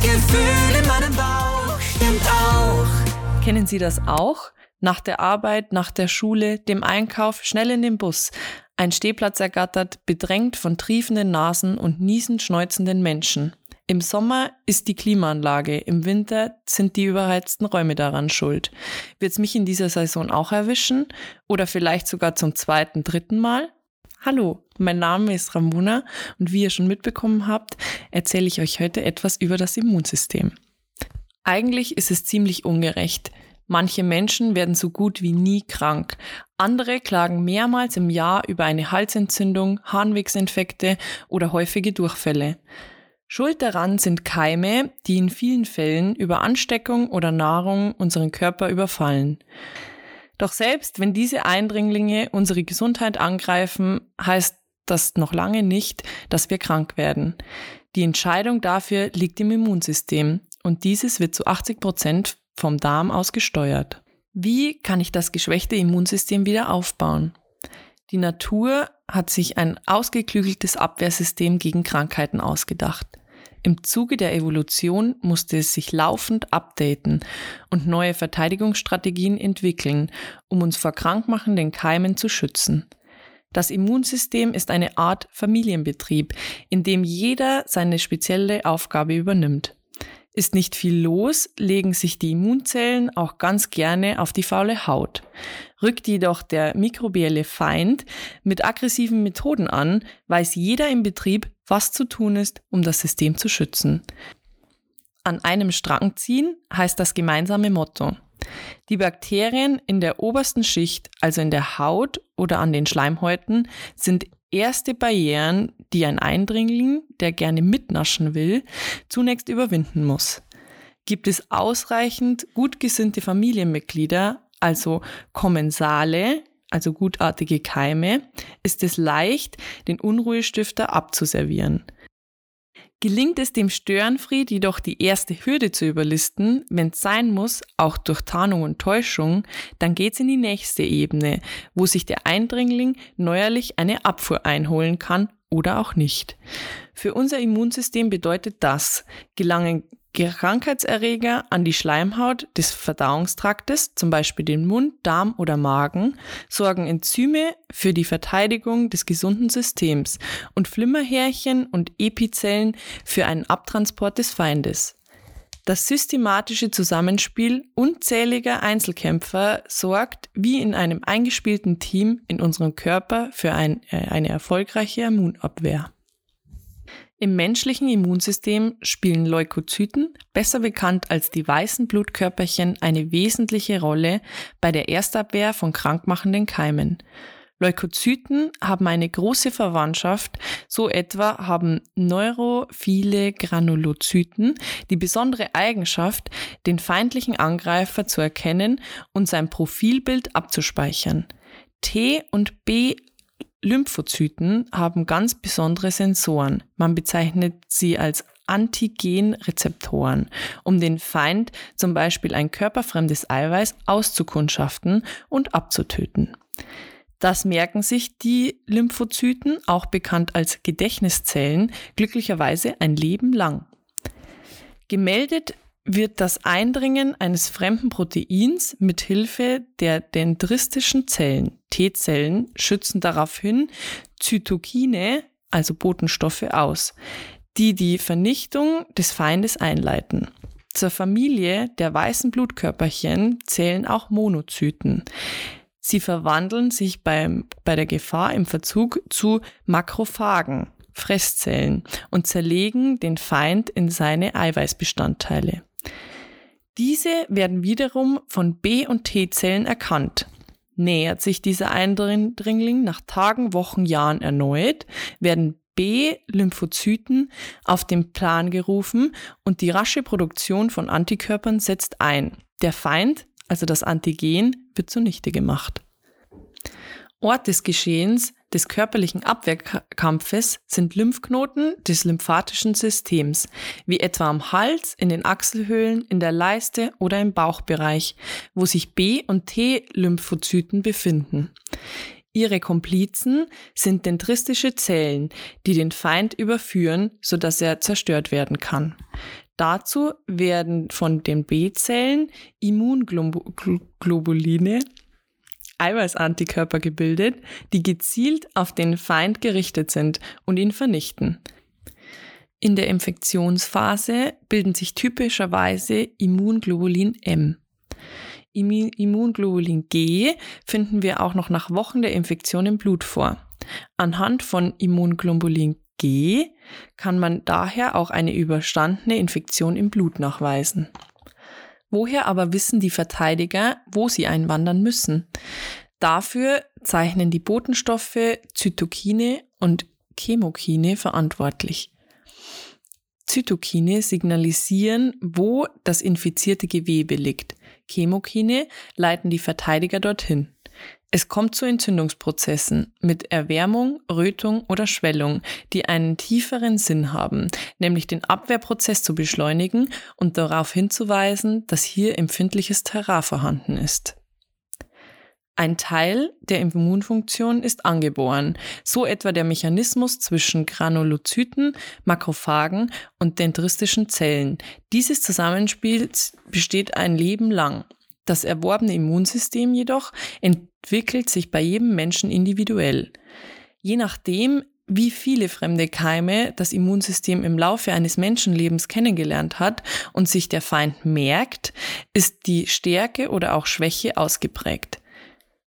Gefühl in meinem Bauch stimmt auch. Kennen Sie das auch? Nach der Arbeit, nach der Schule, dem Einkauf, schnell in den Bus. Ein Stehplatz ergattert, bedrängt von triefenden Nasen und niesend schnäuzenden Menschen. Im Sommer ist die Klimaanlage, im Winter sind die überheizten Räume daran schuld. Wird's mich in dieser Saison auch erwischen? Oder vielleicht sogar zum zweiten, dritten Mal? Hallo, mein Name ist Ramona und wie ihr schon mitbekommen habt, erzähle ich euch heute etwas über das Immunsystem. Eigentlich ist es ziemlich ungerecht. Manche Menschen werden so gut wie nie krank. Andere klagen mehrmals im Jahr über eine Halsentzündung, Harnwegsinfekte oder häufige Durchfälle. Schuld daran sind Keime, die in vielen Fällen über Ansteckung oder Nahrung unseren Körper überfallen. Doch selbst wenn diese Eindringlinge unsere Gesundheit angreifen, heißt das noch lange nicht, dass wir krank werden. Die Entscheidung dafür liegt im Immunsystem und dieses wird zu 80 Prozent vom Darm aus gesteuert. Wie kann ich das geschwächte Immunsystem wieder aufbauen? Die Natur hat sich ein ausgeklügeltes Abwehrsystem gegen Krankheiten ausgedacht. Im Zuge der Evolution musste es sich laufend updaten und neue Verteidigungsstrategien entwickeln, um uns vor krankmachenden Keimen zu schützen. Das Immunsystem ist eine Art Familienbetrieb, in dem jeder seine spezielle Aufgabe übernimmt. Ist nicht viel los, legen sich die Immunzellen auch ganz gerne auf die faule Haut. Rückt jedoch der mikrobielle Feind mit aggressiven Methoden an, weiß jeder im Betrieb, was zu tun ist, um das System zu schützen. An einem Strang ziehen heißt das gemeinsame Motto. Die Bakterien in der obersten Schicht, also in der Haut oder an den Schleimhäuten, sind erste Barrieren, die ein Eindringling, der gerne mitnaschen will, zunächst überwinden muss. Gibt es ausreichend gut gesinnte Familienmitglieder, also Kommensale, also gutartige Keime, ist es leicht, den Unruhestifter abzuservieren. Gelingt es dem Störenfried jedoch die erste Hürde zu überlisten, wenn es sein muss, auch durch Tarnung und Täuschung, dann geht's in die nächste Ebene, wo sich der Eindringling neuerlich eine Abfuhr einholen kann oder auch nicht. Für unser Immunsystem bedeutet das, gelangen Krankheitserreger an die Schleimhaut des Verdauungstraktes, zum Beispiel den Mund, Darm oder Magen, sorgen Enzyme für die Verteidigung des gesunden Systems und Flimmerhärchen und Epizellen für einen Abtransport des Feindes. Das systematische Zusammenspiel unzähliger Einzelkämpfer sorgt wie in einem eingespielten Team in unserem Körper für ein, äh, eine erfolgreiche Immunabwehr. Im menschlichen Immunsystem spielen Leukozyten, besser bekannt als die weißen Blutkörperchen, eine wesentliche Rolle bei der Erstabwehr von krankmachenden Keimen. Leukozyten haben eine große Verwandtschaft, so etwa haben neurophile Granulozyten die besondere Eigenschaft, den feindlichen Angreifer zu erkennen und sein Profilbild abzuspeichern. T und B Lymphozyten haben ganz besondere Sensoren. Man bezeichnet sie als Antigenrezeptoren, um den Feind zum Beispiel ein körperfremdes Eiweiß auszukundschaften und abzutöten. Das merken sich die Lymphozyten, auch bekannt als Gedächtniszellen, glücklicherweise ein Leben lang. Gemeldet wird das Eindringen eines fremden Proteins mit Hilfe der dendristischen Zellen, T-Zellen, schützen daraufhin Zytokine, also Botenstoffe, aus, die die Vernichtung des Feindes einleiten. Zur Familie der weißen Blutkörperchen zählen auch Monozyten. Sie verwandeln sich beim, bei der Gefahr im Verzug zu Makrophagen, Fresszellen, und zerlegen den Feind in seine Eiweißbestandteile. Diese werden wiederum von B- und T-Zellen erkannt. Nähert sich dieser Eindringling nach Tagen, Wochen, Jahren erneut, werden B-Lymphozyten auf den Plan gerufen und die rasche Produktion von Antikörpern setzt ein. Der Feind, also das Antigen, wird zunichte gemacht. Ort des Geschehens des körperlichen Abwehrkampfes sind Lymphknoten des lymphatischen Systems, wie etwa am Hals, in den Achselhöhlen, in der Leiste oder im Bauchbereich, wo sich B- und T-Lymphozyten befinden. Ihre Komplizen sind dendristische Zellen, die den Feind überführen, sodass er zerstört werden kann. Dazu werden von den B-Zellen Immunglobuline, Eiweißantikörper gebildet, die gezielt auf den Feind gerichtet sind und ihn vernichten. In der Infektionsphase bilden sich typischerweise Immunglobulin M. Immunglobulin G finden wir auch noch nach Wochen der Infektion im Blut vor. Anhand von Immunglobulin G kann man daher auch eine überstandene Infektion im Blut nachweisen. Woher aber wissen die Verteidiger, wo sie einwandern müssen? Dafür zeichnen die Botenstoffe Zytokine und Chemokine verantwortlich. Zytokine signalisieren, wo das infizierte Gewebe liegt. Chemokine leiten die Verteidiger dorthin. Es kommt zu Entzündungsprozessen mit Erwärmung, Rötung oder Schwellung, die einen tieferen Sinn haben, nämlich den Abwehrprozess zu beschleunigen und darauf hinzuweisen, dass hier empfindliches Terrain vorhanden ist. Ein Teil der Immunfunktion ist angeboren, so etwa der Mechanismus zwischen Granulozyten, Makrophagen und dendristischen Zellen. Dieses Zusammenspiel besteht ein Leben lang. Das erworbene Immunsystem jedoch entwickelt sich bei jedem Menschen individuell. Je nachdem, wie viele fremde Keime das Immunsystem im Laufe eines Menschenlebens kennengelernt hat und sich der Feind merkt, ist die Stärke oder auch Schwäche ausgeprägt.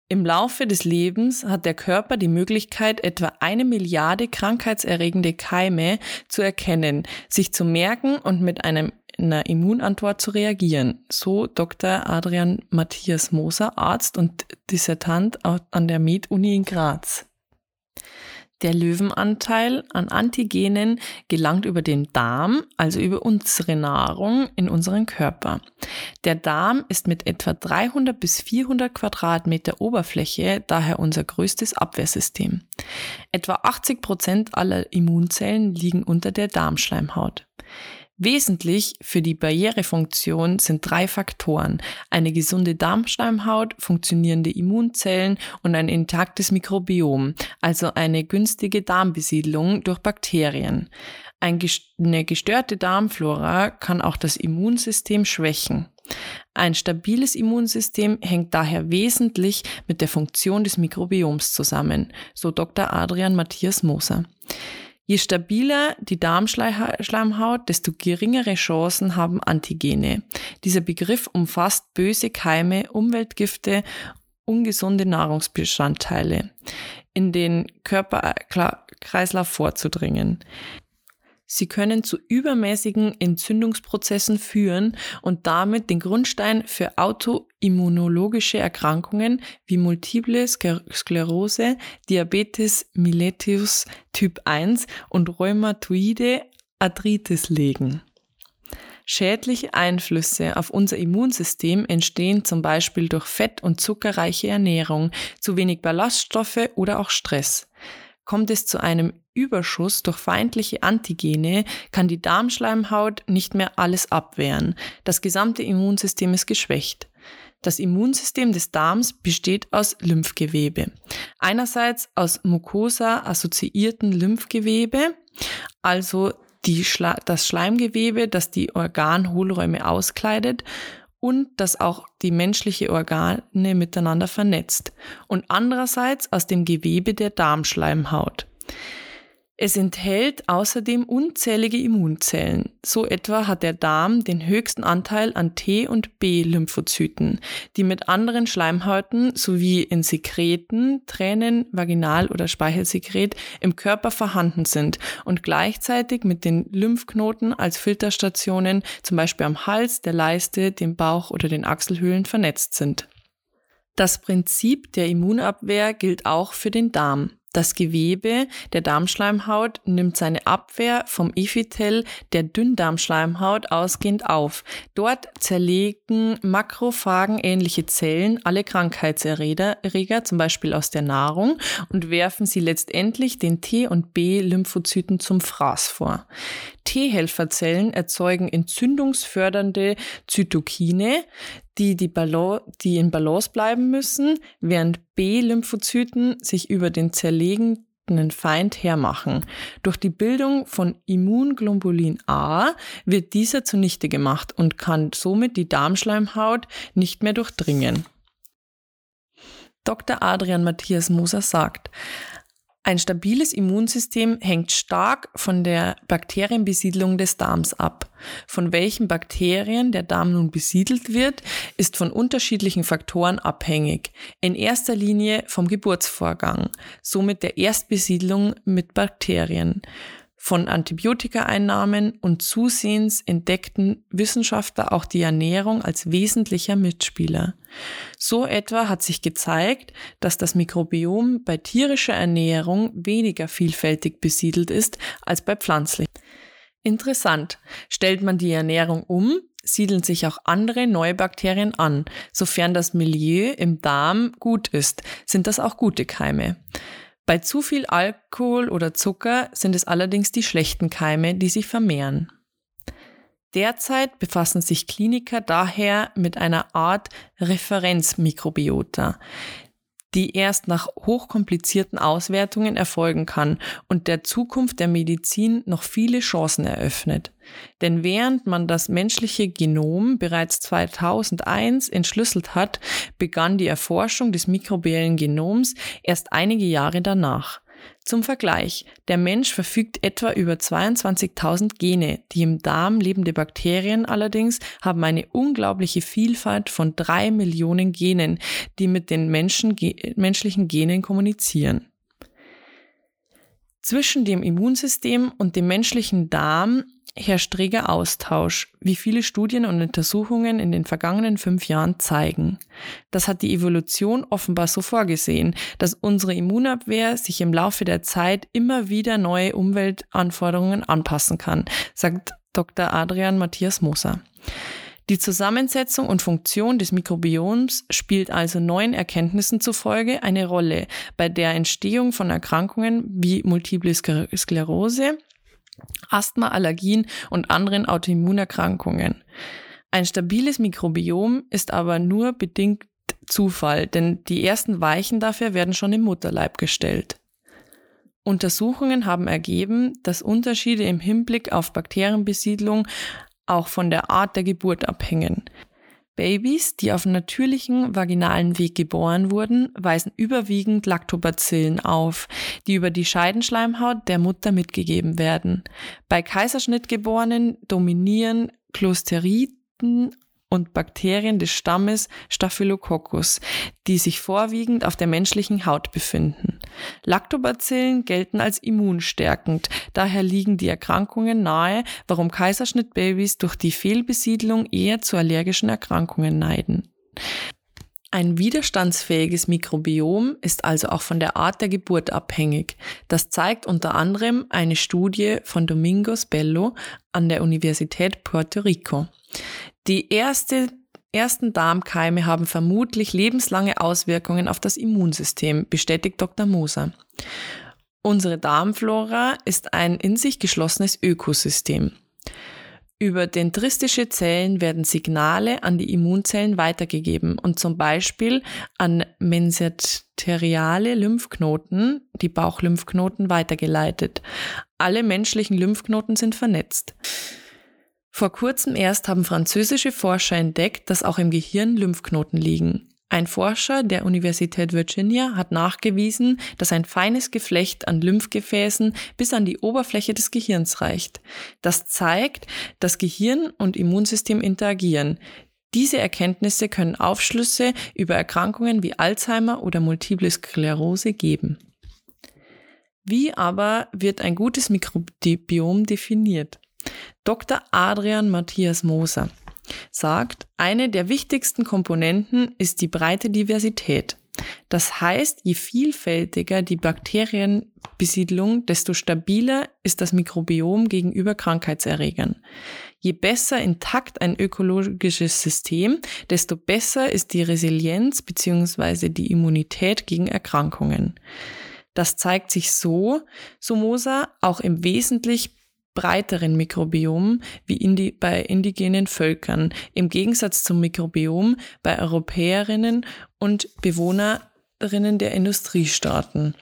Im Laufe des Lebens hat der Körper die Möglichkeit, etwa eine Milliarde krankheitserregende Keime zu erkennen, sich zu merken und mit einem, einer Immunantwort zu reagieren. So Dr. Adrian Matthias Moser, Arzt und Dissertant an der Med-Uni in Graz. Der Löwenanteil an Antigenen gelangt über den Darm, also über unsere Nahrung in unseren Körper. Der Darm ist mit etwa 300 bis 400 Quadratmeter Oberfläche daher unser größtes Abwehrsystem. Etwa 80 Prozent aller Immunzellen liegen unter der Darmschleimhaut. Wesentlich für die Barrierefunktion sind drei Faktoren. Eine gesunde Darmschleimhaut, funktionierende Immunzellen und ein intaktes Mikrobiom, also eine günstige Darmbesiedlung durch Bakterien. Eine gestörte Darmflora kann auch das Immunsystem schwächen. Ein stabiles Immunsystem hängt daher wesentlich mit der Funktion des Mikrobioms zusammen, so Dr. Adrian Matthias Moser. Je stabiler die Darmschleimhaut, desto geringere Chancen haben Antigene. Dieser Begriff umfasst böse Keime, Umweltgifte, ungesunde Nahrungsbestandteile in den Körperkreislauf vorzudringen. Sie können zu übermäßigen Entzündungsprozessen führen und damit den Grundstein für autoimmunologische Erkrankungen wie multiple Sklerose, Diabetes mellitus Typ 1 und rheumatoide Arthritis legen. Schädliche Einflüsse auf unser Immunsystem entstehen zum Beispiel durch fett- und zuckerreiche Ernährung, zu wenig Ballaststoffe oder auch Stress. Kommt es zu einem Überschuss durch feindliche Antigene, kann die Darmschleimhaut nicht mehr alles abwehren. Das gesamte Immunsystem ist geschwächt. Das Immunsystem des Darms besteht aus Lymphgewebe. Einerseits aus Mucosa-assoziierten Lymphgewebe, also Schla das Schleimgewebe, das die Organhohlräume auskleidet und das auch die menschliche Organe miteinander vernetzt. Und andererseits aus dem Gewebe der Darmschleimhaut. Es enthält außerdem unzählige Immunzellen. So etwa hat der Darm den höchsten Anteil an T- und B-Lymphozyten, die mit anderen Schleimhäuten sowie in Sekreten, Tränen, Vaginal- oder Speichelsekret im Körper vorhanden sind und gleichzeitig mit den Lymphknoten als Filterstationen zum Beispiel am Hals, der Leiste, dem Bauch oder den Achselhöhlen vernetzt sind. Das Prinzip der Immunabwehr gilt auch für den Darm. Das Gewebe der Darmschleimhaut nimmt seine Abwehr vom Epithel der Dünndarmschleimhaut ausgehend auf. Dort zerlegen Makrophagen ähnliche Zellen alle Krankheitserreger, zum Beispiel aus der Nahrung, und werfen sie letztendlich den T- und B-Lymphozyten zum Fraß vor. T-Helferzellen erzeugen entzündungsfördernde Zytokine, die, die, die in Balance bleiben müssen, während B-Lymphozyten sich über den zerlegenden Feind hermachen. Durch die Bildung von Immunglobulin A wird dieser zunichte gemacht und kann somit die Darmschleimhaut nicht mehr durchdringen. Dr. Adrian Matthias Moser sagt, ein stabiles Immunsystem hängt stark von der Bakterienbesiedlung des Darms ab. Von welchen Bakterien der Darm nun besiedelt wird, ist von unterschiedlichen Faktoren abhängig. In erster Linie vom Geburtsvorgang, somit der Erstbesiedlung mit Bakterien. Von Antibiotikaeinnahmen und zusehends entdeckten Wissenschaftler auch die Ernährung als wesentlicher Mitspieler. So etwa hat sich gezeigt, dass das Mikrobiom bei tierischer Ernährung weniger vielfältig besiedelt ist als bei pflanzlicher. Interessant. Stellt man die Ernährung um, siedeln sich auch andere neue Bakterien an. Sofern das Milieu im Darm gut ist, sind das auch gute Keime. Bei zu viel Alkohol oder Zucker sind es allerdings die schlechten Keime, die sich vermehren. Derzeit befassen sich Kliniker daher mit einer Art Referenzmikrobiota, die erst nach hochkomplizierten Auswertungen erfolgen kann und der Zukunft der Medizin noch viele Chancen eröffnet. Denn während man das menschliche Genom bereits 2001 entschlüsselt hat, begann die Erforschung des mikrobiellen Genoms erst einige Jahre danach. Zum Vergleich, der Mensch verfügt etwa über 22.000 Gene, die im Darm lebende Bakterien allerdings haben eine unglaubliche Vielfalt von drei Millionen Genen, die mit den Menschen, menschlichen Genen kommunizieren. Zwischen dem Immunsystem und dem menschlichen Darm herrscht reger Austausch, wie viele Studien und Untersuchungen in den vergangenen fünf Jahren zeigen. Das hat die Evolution offenbar so vorgesehen, dass unsere Immunabwehr sich im Laufe der Zeit immer wieder neue Umweltanforderungen anpassen kann, sagt Dr. Adrian Matthias Moser. Die Zusammensetzung und Funktion des Mikrobioms spielt also neuen Erkenntnissen zufolge eine Rolle bei der Entstehung von Erkrankungen wie Multiple Sklerose, Asthma, Allergien und anderen Autoimmunerkrankungen. Ein stabiles Mikrobiom ist aber nur bedingt Zufall, denn die ersten Weichen dafür werden schon im Mutterleib gestellt. Untersuchungen haben ergeben, dass Unterschiede im Hinblick auf Bakterienbesiedlung auch von der Art der Geburt abhängen. Babys, die auf natürlichen vaginalen Weg geboren wurden, weisen überwiegend Lactobacillen auf, die über die Scheidenschleimhaut der Mutter mitgegeben werden. Bei Kaiserschnittgeborenen dominieren Closteriden und Bakterien des Stammes Staphylococcus, die sich vorwiegend auf der menschlichen Haut befinden. Lactobacillen gelten als immunstärkend, daher liegen die Erkrankungen nahe, warum Kaiserschnittbabys durch die Fehlbesiedlung eher zu allergischen Erkrankungen neiden. Ein widerstandsfähiges Mikrobiom ist also auch von der Art der Geburt abhängig. Das zeigt unter anderem eine Studie von Domingos Bello an der Universität Puerto Rico. Die erste, ersten Darmkeime haben vermutlich lebenslange Auswirkungen auf das Immunsystem, bestätigt Dr. Moser. Unsere Darmflora ist ein in sich geschlossenes Ökosystem. Über dendristische Zellen werden Signale an die Immunzellen weitergegeben und zum Beispiel an mesenteriale Lymphknoten, die Bauchlymphknoten, weitergeleitet. Alle menschlichen Lymphknoten sind vernetzt. Vor kurzem erst haben französische Forscher entdeckt, dass auch im Gehirn Lymphknoten liegen. Ein Forscher der Universität Virginia hat nachgewiesen, dass ein feines Geflecht an Lymphgefäßen bis an die Oberfläche des Gehirns reicht. Das zeigt, dass Gehirn und Immunsystem interagieren. Diese Erkenntnisse können Aufschlüsse über Erkrankungen wie Alzheimer oder Multiple Sklerose geben. Wie aber wird ein gutes Mikrobiom definiert? Dr. Adrian Matthias Moser sagt, eine der wichtigsten Komponenten ist die breite Diversität. Das heißt, je vielfältiger die Bakterienbesiedlung, desto stabiler ist das Mikrobiom gegenüber Krankheitserregern. Je besser intakt ein ökologisches System, desto besser ist die Resilienz bzw. die Immunität gegen Erkrankungen. Das zeigt sich so, so Moser, auch im wesentlich breiteren Mikrobiom wie indi bei indigenen Völkern, im Gegensatz zum Mikrobiom bei Europäerinnen und Bewohnerinnen der Industriestaaten.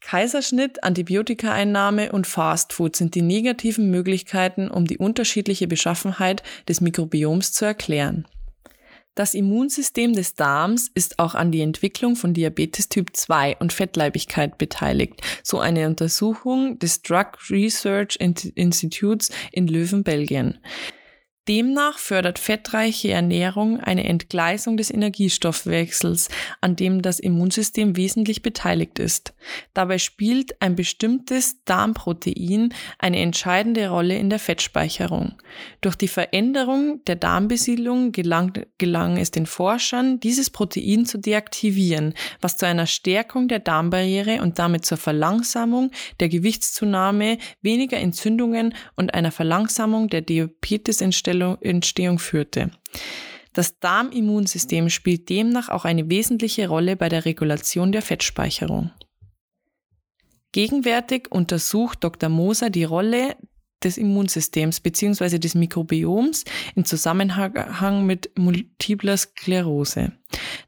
Kaiserschnitt, Antibiotikaeinnahme und Fastfood sind die negativen Möglichkeiten, um die unterschiedliche Beschaffenheit des Mikrobioms zu erklären. Das Immunsystem des Darms ist auch an die Entwicklung von Diabetes Typ 2 und Fettleibigkeit beteiligt, so eine Untersuchung des Drug Research Institutes in Löwen, Belgien. Demnach fördert fettreiche Ernährung eine Entgleisung des Energiestoffwechsels, an dem das Immunsystem wesentlich beteiligt ist. Dabei spielt ein bestimmtes Darmprotein eine entscheidende Rolle in der Fettspeicherung. Durch die Veränderung der Darmbesiedlung gelang, gelang es den Forschern, dieses Protein zu deaktivieren, was zu einer Stärkung der Darmbarriere und damit zur Verlangsamung der Gewichtszunahme, weniger Entzündungen und einer Verlangsamung der Diabetesentstehung Entstehung führte. Das Darmimmunsystem spielt demnach auch eine wesentliche Rolle bei der Regulation der Fettspeicherung. Gegenwärtig untersucht Dr. Moser die Rolle des Immunsystems bzw. des Mikrobioms in Zusammenhang mit multipler Sklerose.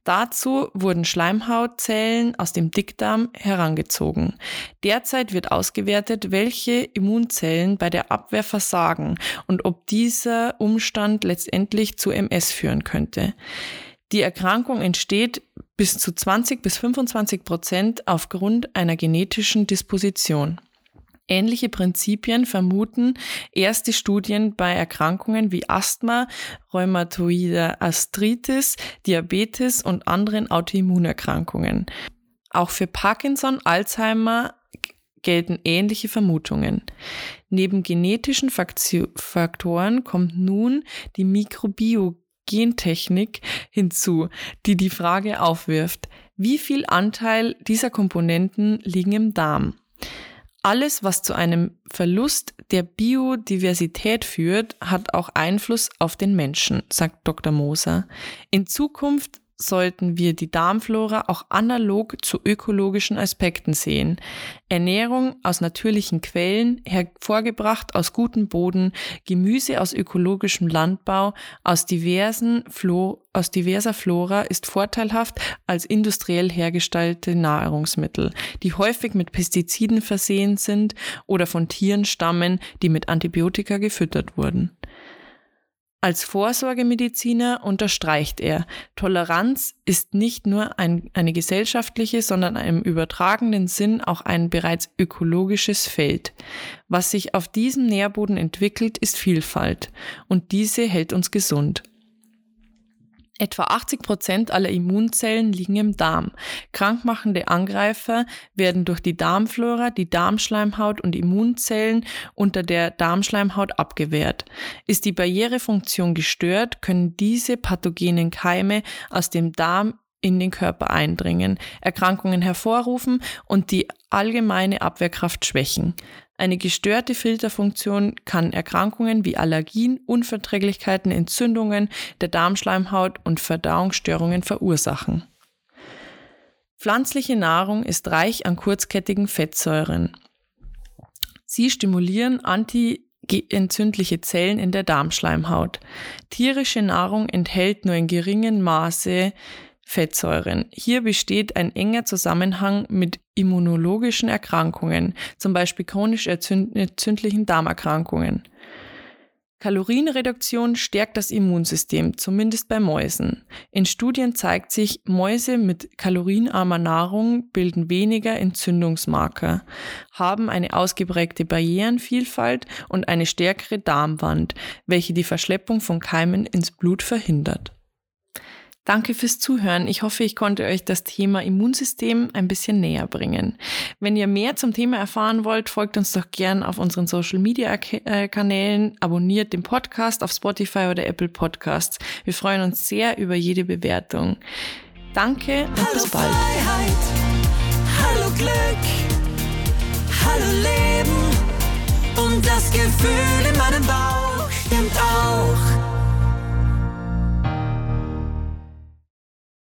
Dazu wurden Schleimhautzellen aus dem Dickdarm herangezogen. Derzeit wird ausgewertet, welche Immunzellen bei der Abwehr versagen und ob dieser Umstand letztendlich zu MS führen könnte. Die Erkrankung entsteht bis zu 20 bis 25 Prozent aufgrund einer genetischen Disposition. Ähnliche Prinzipien vermuten erste Studien bei Erkrankungen wie Asthma, rheumatoide Arthritis, Diabetes und anderen Autoimmunerkrankungen. Auch für Parkinson, Alzheimer gelten ähnliche Vermutungen. Neben genetischen Faktoren kommt nun die Mikrobio-Gentechnik hinzu, die die Frage aufwirft, wie viel Anteil dieser Komponenten liegen im Darm? Alles, was zu einem Verlust der Biodiversität führt, hat auch Einfluss auf den Menschen, sagt Dr. Moser. In Zukunft sollten wir die Darmflora auch analog zu ökologischen Aspekten sehen. Ernährung aus natürlichen Quellen, hervorgebracht aus gutem Boden, Gemüse aus ökologischem Landbau, aus, diversen Flo aus diverser Flora ist vorteilhaft als industriell hergestellte Nahrungsmittel, die häufig mit Pestiziden versehen sind oder von Tieren stammen, die mit Antibiotika gefüttert wurden. Als Vorsorgemediziner unterstreicht er, Toleranz ist nicht nur ein, eine gesellschaftliche, sondern im übertragenen Sinn auch ein bereits ökologisches Feld. Was sich auf diesem Nährboden entwickelt, ist Vielfalt und diese hält uns gesund. Etwa 80 Prozent aller Immunzellen liegen im Darm. Krankmachende Angreifer werden durch die Darmflora, die Darmschleimhaut und Immunzellen unter der Darmschleimhaut abgewehrt. Ist die Barrierefunktion gestört, können diese pathogenen Keime aus dem Darm in den Körper eindringen, Erkrankungen hervorrufen und die allgemeine Abwehrkraft schwächen. Eine gestörte Filterfunktion kann Erkrankungen wie Allergien, Unverträglichkeiten, Entzündungen der Darmschleimhaut und Verdauungsstörungen verursachen. Pflanzliche Nahrung ist reich an kurzkettigen Fettsäuren. Sie stimulieren antientzündliche Zellen in der Darmschleimhaut. Tierische Nahrung enthält nur in geringem Maße Fettsäuren. Hier besteht ein enger Zusammenhang mit immunologischen Erkrankungen, zum Beispiel chronisch entzündlichen Darmerkrankungen. Kalorienreduktion stärkt das Immunsystem, zumindest bei Mäusen. In Studien zeigt sich, Mäuse mit kalorienarmer Nahrung bilden weniger Entzündungsmarker, haben eine ausgeprägte Barrierenvielfalt und eine stärkere Darmwand, welche die Verschleppung von Keimen ins Blut verhindert. Danke fürs Zuhören. Ich hoffe, ich konnte euch das Thema Immunsystem ein bisschen näher bringen. Wenn ihr mehr zum Thema erfahren wollt, folgt uns doch gern auf unseren Social Media äh, Kanälen, abonniert den Podcast auf Spotify oder Apple Podcasts. Wir freuen uns sehr über jede Bewertung. Danke und hallo bis bald. Freiheit, hallo Glück, hallo Leben und das Gefühl in meinem Bauch stimmt auch.